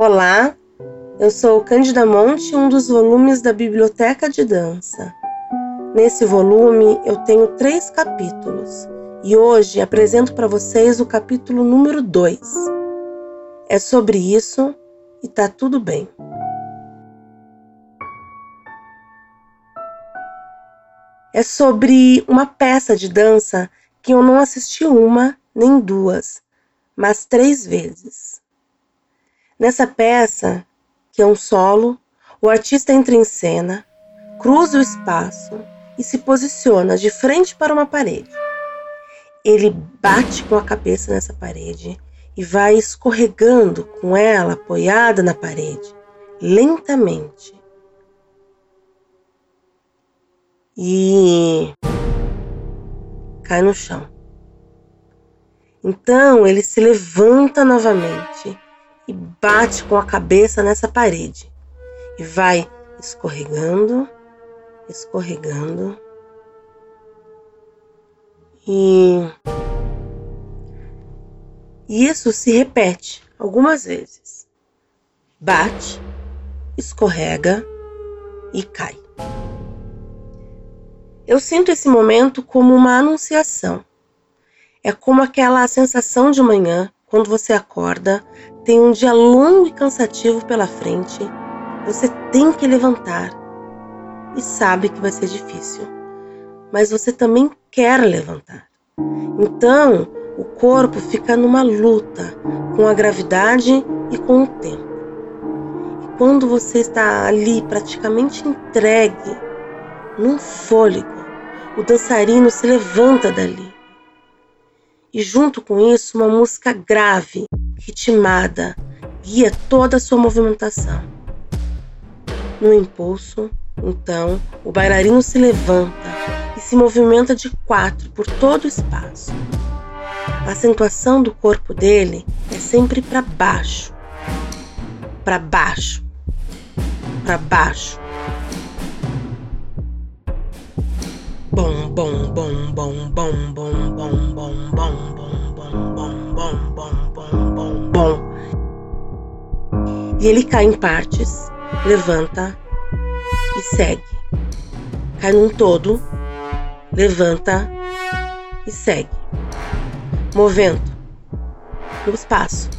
Olá, eu sou Cândida Monte, um dos volumes da Biblioteca de Dança. Nesse volume eu tenho três capítulos e hoje apresento para vocês o capítulo número 2. É sobre isso e tá tudo bem. É sobre uma peça de dança que eu não assisti uma nem duas, mas três vezes. Nessa peça, que é um solo, o artista entra em cena, cruza o espaço e se posiciona de frente para uma parede. Ele bate com a cabeça nessa parede e vai escorregando com ela apoiada na parede, lentamente. E cai no chão. Então ele se levanta novamente e bate com a cabeça nessa parede e vai escorregando, escorregando e isso se repete algumas vezes. Bate, escorrega e cai. Eu sinto esse momento como uma anunciação. É como aquela sensação de manhã quando você acorda, tem um dia longo e cansativo pela frente, você tem que levantar e sabe que vai ser difícil, mas você também quer levantar. Então, o corpo fica numa luta com a gravidade e com o tempo. E quando você está ali praticamente entregue, num fôlego, o dançarino se levanta dali e, junto com isso, uma música grave, ritmada, guia toda a sua movimentação. No impulso, então, o bailarino se levanta e se movimenta de quatro por todo o espaço. A acentuação do corpo dele é sempre para baixo, para baixo, para baixo. Bom, bom, bom, bom, bom, bom, bom, bom, bom. E ele cai em partes, levanta e segue. Cai num todo, levanta e segue. Movendo no espaço,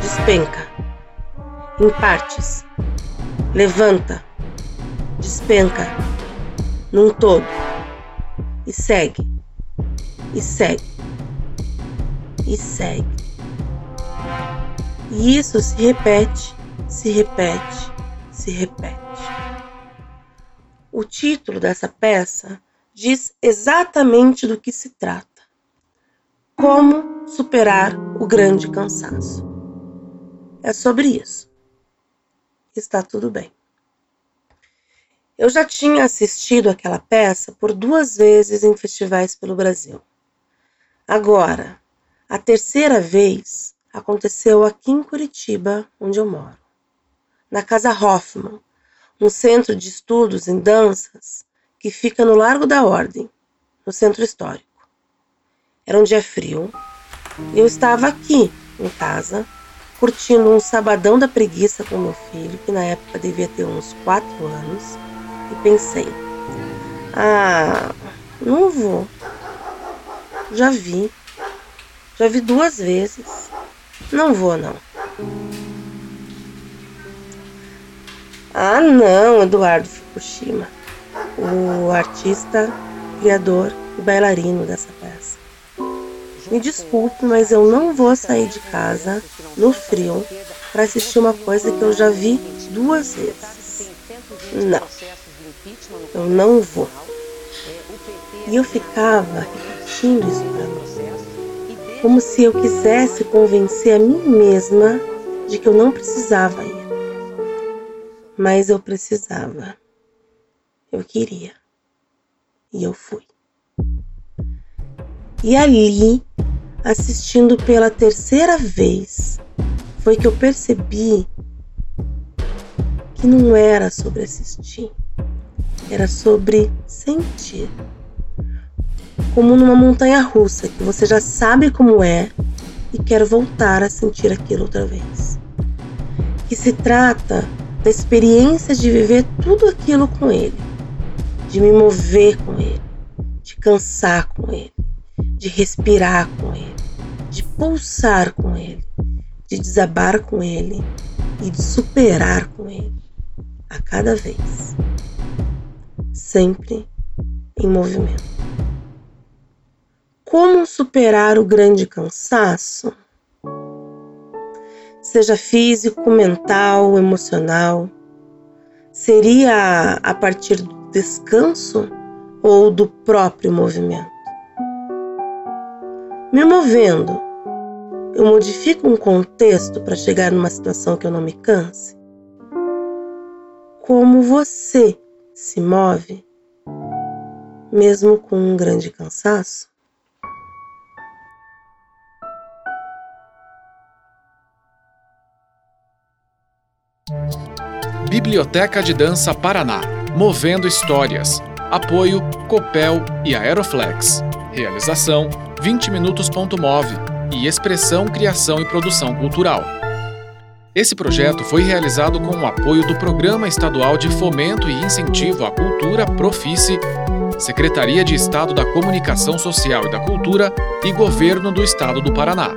despenca em partes, levanta, despenca num todo e segue, e segue, e segue. E isso se repete, se repete, se repete. O título dessa peça diz exatamente do que se trata: Como superar o grande cansaço. É sobre isso. Está tudo bem. Eu já tinha assistido aquela peça por duas vezes em festivais pelo Brasil. Agora, a terceira vez, aconteceu aqui em Curitiba, onde eu moro, na Casa Hoffman, um centro de estudos em danças que fica no Largo da Ordem, no centro histórico. Era um dia frio e eu estava aqui em casa, curtindo um sabadão da preguiça com meu filho, que na época devia ter uns quatro anos, e pensei: ah, não vou. Já vi. Já vi duas vezes. Não vou, não. Ah, não, Eduardo Fukushima, o artista, criador e bailarino dessa peça. Me desculpe, mas eu não vou sair de casa no frio para assistir uma coisa que eu já vi duas vezes. Não, eu não vou. E eu ficava repetindo isso para mim como se eu quisesse convencer a mim mesma de que eu não precisava ir. Mas eu precisava. Eu queria. E eu fui. E ali, assistindo pela terceira vez, foi que eu percebi que não era sobre assistir, era sobre sentir como numa montanha russa, que você já sabe como é e quer voltar a sentir aquilo outra vez. que se trata da experiência de viver tudo aquilo com ele, de me mover com ele, de cansar com ele, de respirar com ele, de pulsar com ele, de desabar com ele e de superar com a cada vez. Sempre em movimento. Como superar o grande cansaço? Seja físico, mental, emocional, seria a partir do descanso ou do próprio movimento? Me movendo, eu modifico um contexto para chegar numa situação que eu não me canse? Como você se move, mesmo com um grande cansaço? Biblioteca de Dança Paraná, movendo histórias. Apoio Copel e Aeroflex. Realização 20 minutos.move e Expressão, Criação e Produção Cultural. Esse projeto foi realizado com o apoio do Programa Estadual de Fomento e Incentivo à Cultura Profice, Secretaria de Estado da Comunicação Social e da Cultura e Governo do Estado do Paraná.